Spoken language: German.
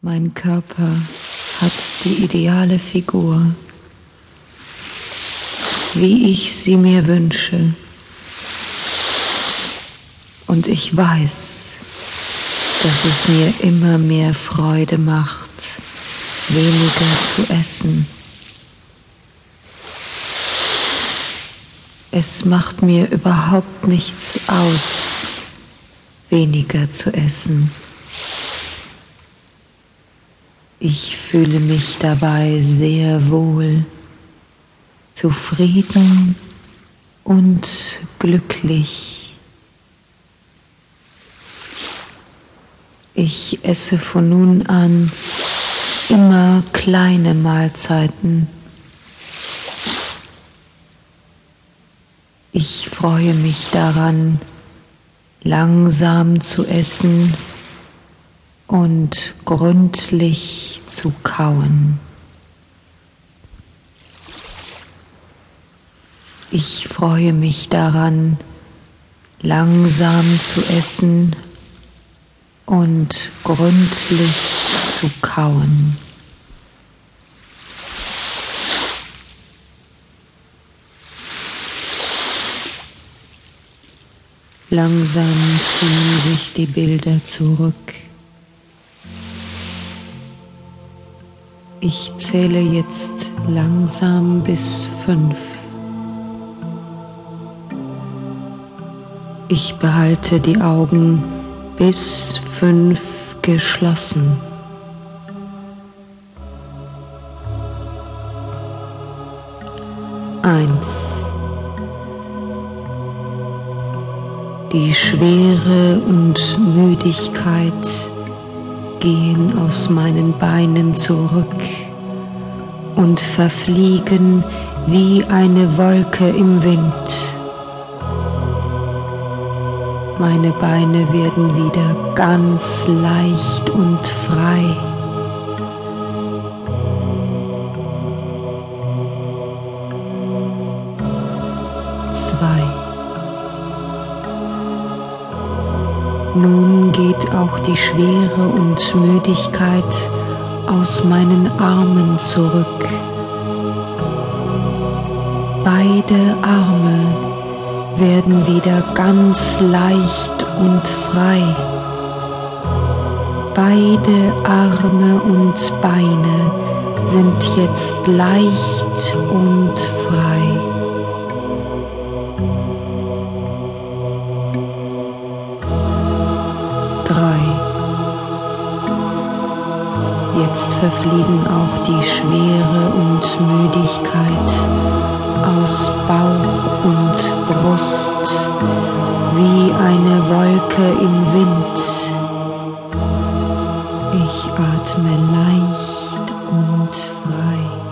Mein Körper hat die ideale Figur, wie ich sie mir wünsche. Und ich weiß, dass es mir immer mehr Freude macht, weniger zu essen. Es macht mir überhaupt nichts aus, weniger zu essen. Ich fühle mich dabei sehr wohl, zufrieden und glücklich. Ich esse von nun an immer kleine Mahlzeiten. Ich freue mich daran, langsam zu essen und gründlich zu kauen. Ich freue mich daran, langsam zu essen und gründlich zu kauen. Langsam ziehen sich die Bilder zurück. Ich zähle jetzt langsam bis fünf. Ich behalte die Augen bis fünf geschlossen. Eins. Die Schwere und Müdigkeit gehen aus meinen Beinen zurück und verfliegen wie eine Wolke im Wind. Meine Beine werden wieder ganz leicht und frei. Zwei. Nun geht auch die Schwere und Müdigkeit aus meinen Armen zurück. Beide Arme werden wieder ganz leicht und frei. Beide Arme und Beine sind jetzt leicht und Jetzt verfliegen auch die Schwere und Müdigkeit aus Bauch und Brust wie eine Wolke im Wind. Ich atme leicht und frei.